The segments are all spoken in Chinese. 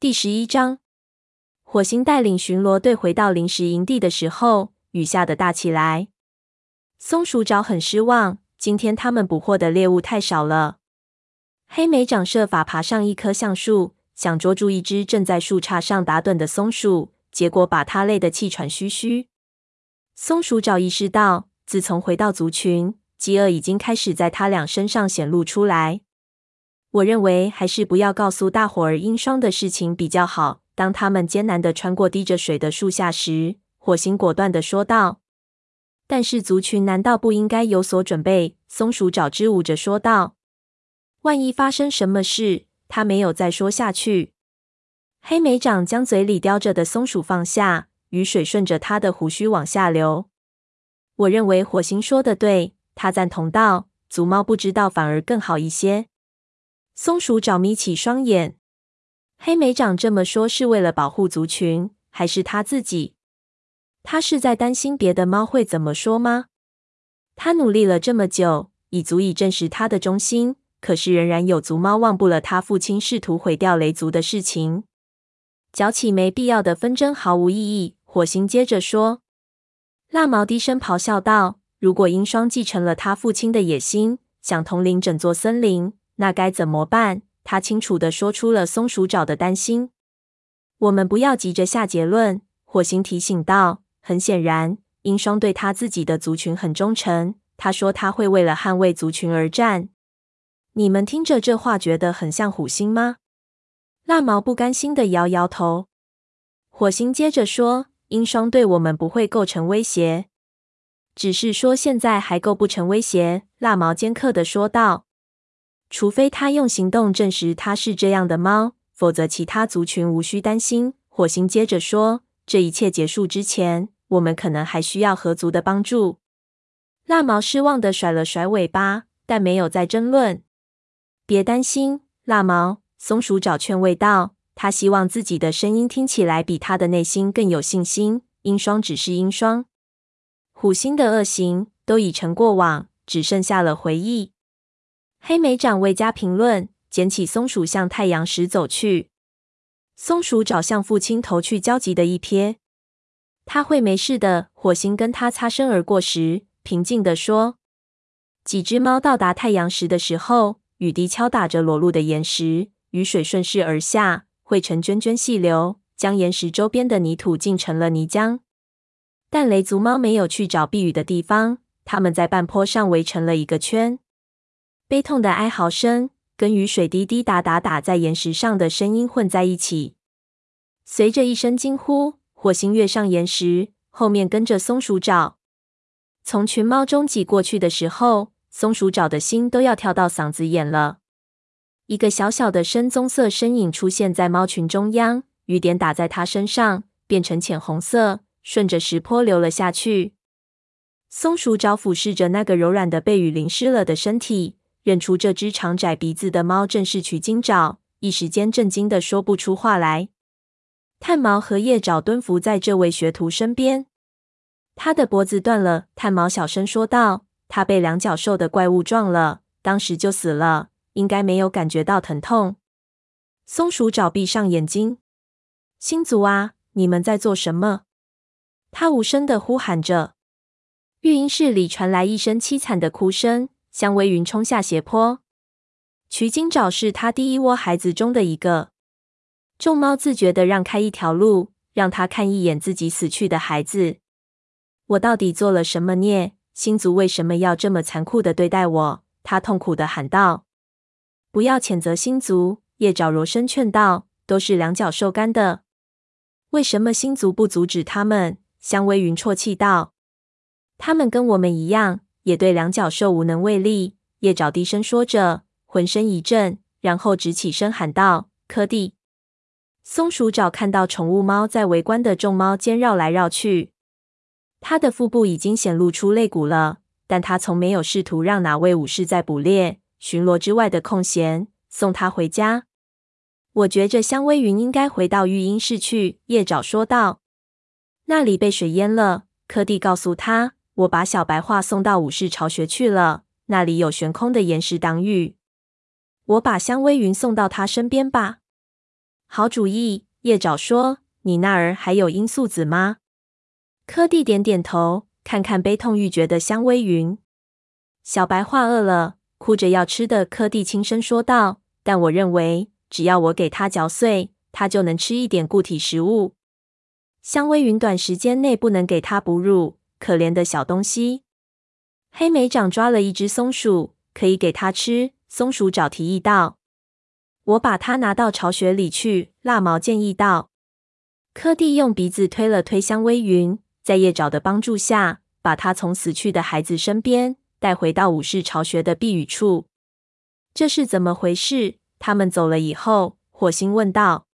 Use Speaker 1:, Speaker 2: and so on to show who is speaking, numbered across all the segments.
Speaker 1: 第十一章，火星带领巡逻队回到临时营地的时候，雨下得大起来。松鼠爪很失望，今天他们捕获的猎物太少了。黑莓长设法爬上一棵橡树，想捉住一只正在树杈上打盹的松鼠，结果把它累得气喘吁吁。松鼠爪意识到，自从回到族群，饥饿已经开始在他俩身上显露出来。我认为还是不要告诉大伙儿鹰霜的事情比较好。当他们艰难地穿过滴着水的树下时，火星果断地说道：“但是族群难道不应该有所准备？”松鼠爪支舞着说道。万一发生什么事，他没有再说下去。黑莓长将嘴里叼着的松鼠放下，雨水顺着他的胡须往下流。我认为火星说的对，他赞同道：“族猫不知道反而更好一些。”松鼠爪眯起双眼。黑莓长这么说是为了保护族群，还是他自己？他是在担心别的猫会怎么说吗？他努力了这么久，已足以证实他的忠心。可是，仍然有族猫忘不了他父亲试图毁掉雷族的事情，搅起没必要的纷争毫无意义。火星接着说：“蜡毛低声咆哮道：‘如果鹰霜继承了他父亲的野心，想统领整座森林，那该怎么办？’他清楚地说出了松鼠爪的担心。我们不要急着下结论。”火星提醒道：“很显然，鹰双对他自己的族群很忠诚。他说他会为了捍卫族群而战。”你们听着这话，觉得很像虎星吗？蜡毛不甘心地摇摇头。火星接着说：“鹰双对我们不会构成威胁，只是说现在还构不成威胁。”蜡毛尖刻地说道：“除非他用行动证实他是这样的猫，否则其他族群无需担心。”火星接着说：“这一切结束之前，我们可能还需要合族的帮助。”蜡毛失望地甩了甩尾巴，但没有再争论。别担心，蜡毛。松鼠爪劝慰道：“他希望自己的声音听起来比他的内心更有信心。鹰双只是鹰双，虎星的恶行都已成过往，只剩下了回忆。”黑莓长未加评论，捡起松鼠向太阳石走去。松鼠找向父亲投去焦急的一瞥：“他会没事的。”火星跟他擦身而过时，平静地说：“几只猫到达太阳石的时候。”雨滴敲打着裸露的岩石，雨水顺势而下，汇成涓涓细流，将岩石周边的泥土浸成了泥浆。但雷族猫没有去找避雨的地方，它们在半坡上围成了一个圈。悲痛的哀嚎声跟雨水滴滴答答打在岩石上的声音混在一起。随着一声惊呼，火星跃上岩石，后面跟着松鼠爪。从群猫中挤过去的时候，松鼠爪的心都要跳到嗓子眼了。一个小小的深棕色身影出现在猫群中央，雨点打在它身上，变成浅红色，顺着石坡流了下去。松鼠爪俯视着那个柔软的被雨淋湿了的身体，认出这只长窄鼻子的猫正是取经爪，一时间震惊的说不出话来。炭毛和叶爪蹲伏在这位学徒身边，他的脖子断了。炭毛小声说道。他被两脚兽的怪物撞了，当时就死了，应该没有感觉到疼痛。松鼠爪闭上眼睛。星族啊，你们在做什么？他无声的呼喊着。育婴室里传来一声凄惨的哭声。香薇云冲下斜坡。取经爪是他第一窝孩子中的一个。众猫自觉地让开一条路，让他看一眼自己死去的孩子。我到底做了什么孽？星族为什么要这么残酷地对待我？他痛苦地喊道：“不要谴责星族。”叶爪柔声劝道：“都是两脚兽干的。为什么星族不阻止他们？”香微云啜泣道：“他们跟我们一样，也对两脚兽无能为力。”叶爪低声说着，浑身一震，然后直起身喊道：“柯蒂！”松鼠爪看到宠物猫在围观的众猫间绕来绕去。它的腹部已经显露出肋骨了，但他从没有试图让哪位武士在捕猎、巡逻之外的空闲送它回家。我觉着香薇云应该回到育婴室去，叶爪说道。那里被水淹了，柯蒂告诉他。我把小白话送到武士巢穴去了，那里有悬空的岩石挡雨。我把香薇云送到他身边吧。好主意，叶爪说：“你那儿还有罂粟籽吗？”柯蒂点点头，看看悲痛欲绝的香微云。小白话饿了，哭着要吃的。柯蒂轻声说道：“但我认为，只要我给它嚼碎，它就能吃一点固体食物。”香微云短时间内不能给它哺乳，可怜的小东西。黑莓长抓了一只松鼠，可以给它吃。松鼠爪提议道：“我把它拿到巢穴里去。”蜡毛建议道。柯蒂用鼻子推了推香微云。在叶爪的帮助下，把它从死去的孩子身边带回到武士巢穴的避雨处。这是怎么回事？他们走了以后，火星问道。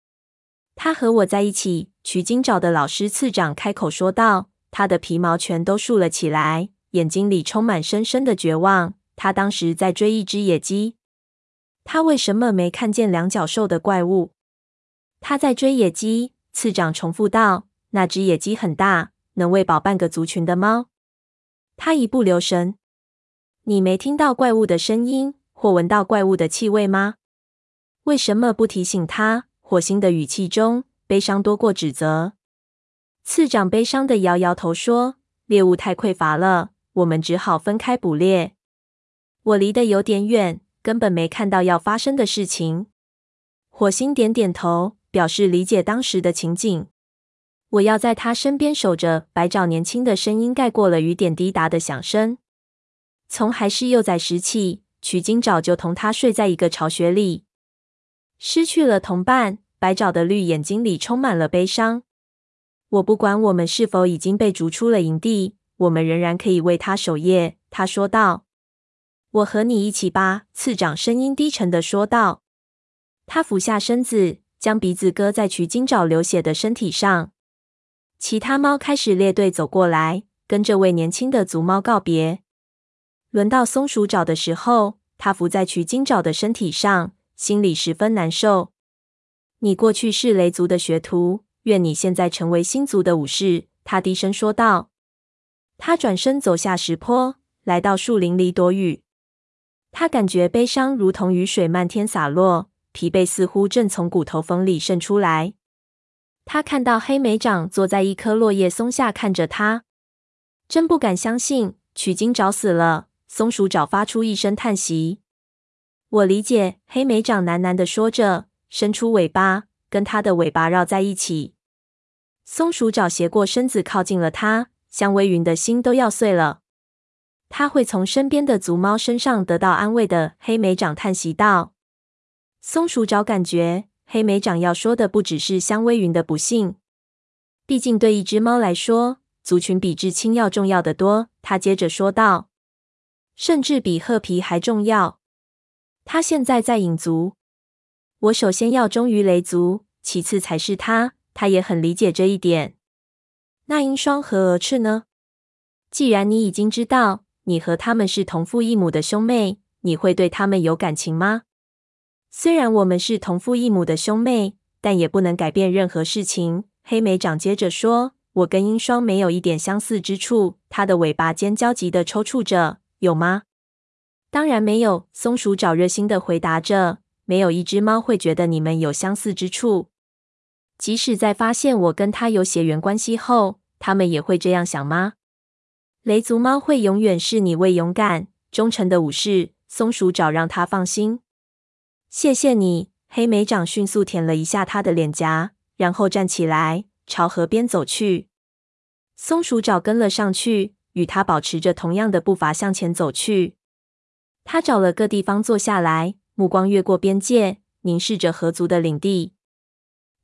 Speaker 1: 他和我在一起。取经爪的老师次长开口说道，他的皮毛全都竖了起来，眼睛里充满深深的绝望。他当时在追一只野鸡。他为什么没看见两脚兽的怪物？他在追野鸡。次长重复道，那只野鸡很大。能喂饱半个族群的猫。他一不留神，你没听到怪物的声音，或闻到怪物的气味吗？为什么不提醒他？火星的语气中悲伤多过指责。次长悲伤的摇摇头说：“猎物太匮乏了，我们只好分开捕猎。我离得有点远，根本没看到要发生的事情。”火星点点头，表示理解当时的情景。我要在他身边守着。白爪年轻的声音盖过了雨点滴答的响声。从还是幼崽时起，取经爪就同他睡在一个巢穴里。失去了同伴，白爪的绿眼睛里充满了悲伤。我不管我们是否已经被逐出了营地，我们仍然可以为他守夜。他说道：“我和你一起吧。”次长声音低沉地说道。他俯下身子，将鼻子搁在取经爪流血的身体上。其他猫开始列队走过来，跟这位年轻的族猫告别。轮到松鼠爪的时候，它伏在取经爪的身体上，心里十分难受。你过去是雷族的学徒，愿你现在成为星族的武士。他低声说道。他转身走下石坡，来到树林里躲雨。他感觉悲伤如同雨水漫天洒落，疲惫似乎正从骨头缝里渗出来。他看到黑莓长坐在一棵落叶松下，看着他，真不敢相信取经找死了。松鼠爪发出一声叹息。我理解，黑莓长喃喃地说着，伸出尾巴，跟他的尾巴绕在一起。松鼠爪斜过身子，靠近了他。香微云的心都要碎了。他会从身边的族猫身上得到安慰的。黑莓长叹息道。松鼠爪感觉。黑莓长要说的不只是香微云的不幸，毕竟对一只猫来说，族群比至亲要重要的多。他接着说道：“甚至比褐皮还重要。他现在在影族，我首先要忠于雷族，其次才是他。他也很理解这一点。那英双和蛾翅呢？既然你已经知道，你和他们是同父异母的兄妹，你会对他们有感情吗？”虽然我们是同父异母的兄妹，但也不能改变任何事情。黑莓长接着说：“我跟鹰双没有一点相似之处。”它的尾巴尖焦急地抽搐着，有吗？当然没有。松鼠爪热心的回答着：“没有一只猫会觉得你们有相似之处，即使在发现我跟它有血缘关系后，它们也会这样想吗？”雷族猫会永远视你为勇敢、忠诚的武士。松鼠爪让它放心。谢谢你，黑莓长迅速舔了一下他的脸颊，然后站起来朝河边走去。松鼠爪跟了上去，与他保持着同样的步伐向前走去。他找了个地方坐下来，目光越过边界，凝视着河族的领地。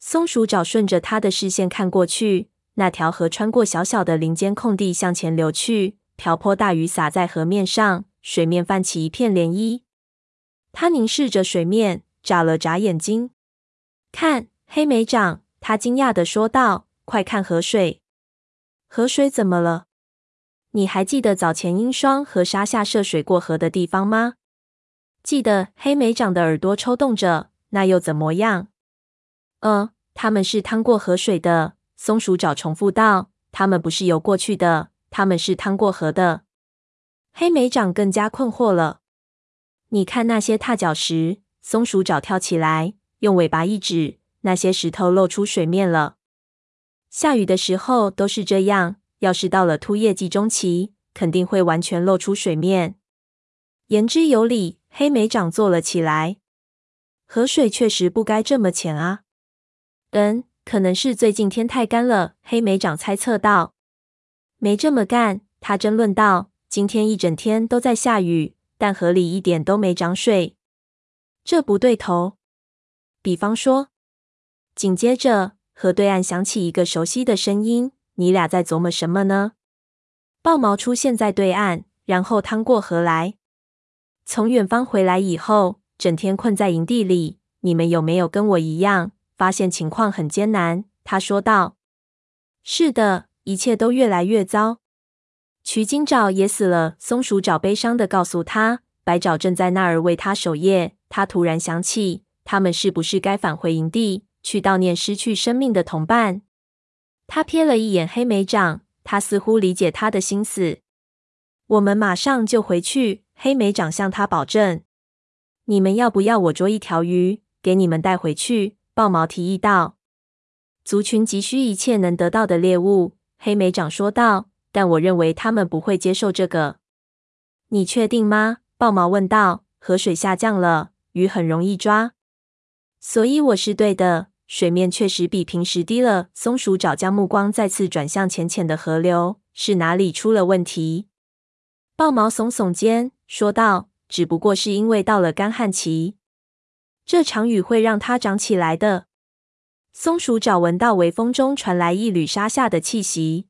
Speaker 1: 松鼠爪顺着他的视线看过去，那条河穿过小小的林间空地向前流去，瓢泼大雨洒在河面上，水面泛起一片涟漪。他凝视着水面，眨了眨眼睛。看，黑莓长，他惊讶地说道：“快看河水！河水怎么了？你还记得早前鹰双和沙夏涉水过河的地方吗？”记得。黑莓长的耳朵抽动着。那又怎么样？呃，他们是趟过河水的。松鼠爪重复道：“他们不是游过去的，他们是趟过河的。”黑莓长更加困惑了。你看那些踏脚石，松鼠爪跳起来，用尾巴一指，那些石头露出水面了。下雨的时候都是这样，要是到了秃叶季中期，肯定会完全露出水面。言之有理，黑莓长坐了起来。河水确实不该这么浅啊。嗯，可能是最近天太干了，黑莓长猜测道。没这么干，他争论道。今天一整天都在下雨，但河里一点都没涨水。这不对头。比方说，紧接着河对岸响起一个熟悉的声音：“你俩在琢磨什么呢？”豹毛出现在对岸，然后趟过河来。从远方回来以后，整天困在营地里。你们有没有跟我一样，发现情况很艰难？他说道。是的，一切都越来越糟。取经爪也死了。松鼠爪悲伤的告诉他，白爪正在那儿为他守夜。他突然想起，他们是不是该返回营地，去悼念失去生命的同伴？他瞥了一眼黑莓长，他似乎理解他的心思。我们马上就回去。黑莓长向他保证：“你们要不要我捉一条鱼给你们带回去？”豹毛提议道。“族群急需一切能得到的猎物。”黑莓长说道，“但我认为他们不会接受这个。”“你确定吗？”豹毛问道。“河水下降了，鱼很容易抓，所以我是对的。水面确实比平时低了。”松鼠爪将目光再次转向浅浅的河流，“是哪里出了问题？”豹毛耸耸肩。说道：“只不过是因为到了干旱期，这场雨会让它长起来的。”松鼠爪闻到微风中传来一缕沙下的气息，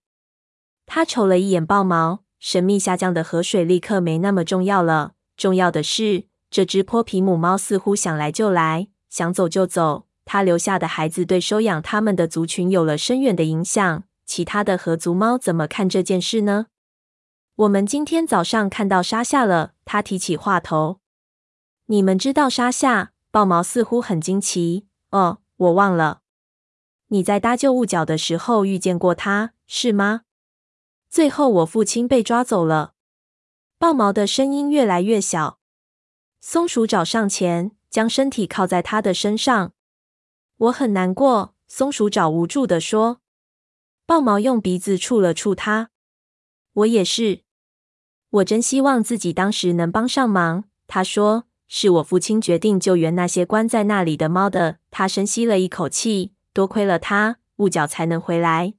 Speaker 1: 他瞅了一眼豹毛。神秘下降的河水立刻没那么重要了。重要的是，这只泼皮母猫似乎想来就来，想走就走。它留下的孩子对收养它们的族群有了深远的影响。其他的河族猫怎么看这件事呢？我们今天早上看到沙夏了。他提起话头。你们知道沙夏？豹毛似乎很惊奇。哦，我忘了。你在搭救物角的时候遇见过他，是吗？最后我父亲被抓走了。豹毛的声音越来越小。松鼠找上前，将身体靠在他的身上。我很难过。松鼠找无助地说。豹毛用鼻子触了触他。我也是。我真希望自己当时能帮上忙。他说：“是我父亲决定救援那些关在那里的猫的。”他深吸了一口气。多亏了他，雾角才能回来。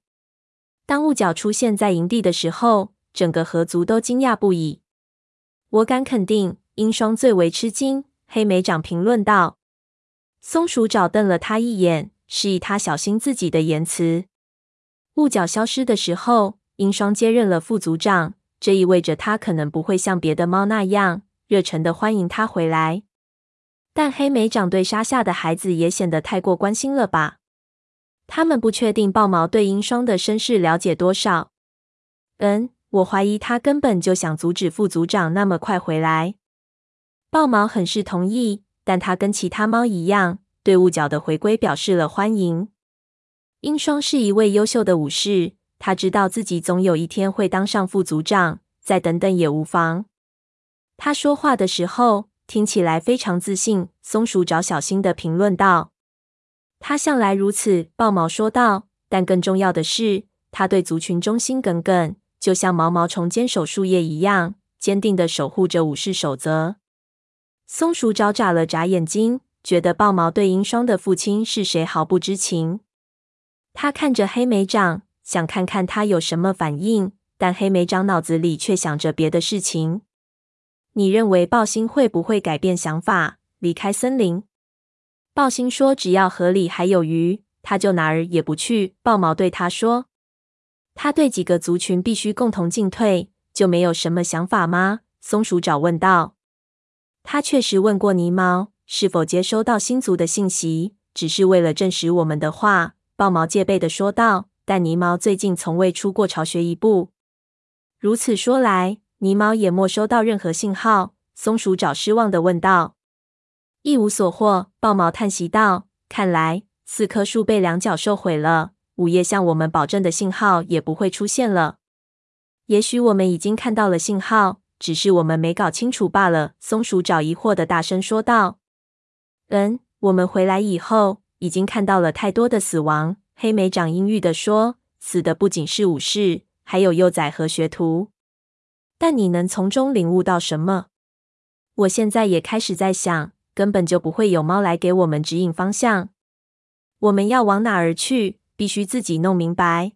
Speaker 1: 当雾角出现在营地的时候，整个合族都惊讶不已。我敢肯定，英双最为吃惊。黑莓长评论道。松鼠爪瞪了他一眼，示意他小心自己的言辞。雾角消失的时候，英双接任了副族长。这意味着他可能不会像别的猫那样热忱的欢迎他回来，但黑莓长对沙夏的孩子也显得太过关心了吧？他们不确定豹毛对鹰双的身世了解多少。嗯，我怀疑他根本就想阻止副组长那么快回来。豹毛很是同意，但他跟其他猫一样，对雾角的回归表示了欢迎。鹰双是一位优秀的武士。他知道自己总有一天会当上副组长，再等等也无妨。他说话的时候听起来非常自信。松鼠爪小心的评论道：“他向来如此。”豹毛说道。但更重要的是，他对族群忠心耿耿，就像毛毛虫坚守树叶一样，坚定的守护着武士守则。松鼠爪眨了眨眼睛，觉得豹毛对银霜的父亲是谁毫不知情。他看着黑莓长。想看看他有什么反应，但黑莓长脑子里却想着别的事情。你认为豹星会不会改变想法，离开森林？豹星说：“只要河里还有鱼，他就哪儿也不去。”豹毛对他说：“他对几个族群必须共同进退，就没有什么想法吗？”松鼠爪问道。他确实问过泥毛是否接收到星族的信息，只是为了证实我们的话。豹毛戒备地说道。但泥毛最近从未出过巢穴一步。如此说来，泥猫也没收到任何信号。松鼠爪失望的问道：“一无所获。”豹毛叹息道：“看来四棵树被两脚兽毁了，午夜向我们保证的信号也不会出现了。也许我们已经看到了信号，只是我们没搞清楚罢了。”松鼠爪疑惑的大声说道：“嗯，我们回来以后，已经看到了太多的死亡。黑莓长阴郁的说：“死的不仅是武士，还有幼崽和学徒。但你能从中领悟到什么？”我现在也开始在想，根本就不会有猫来给我们指引方向。我们要往哪儿去，必须自己弄明白。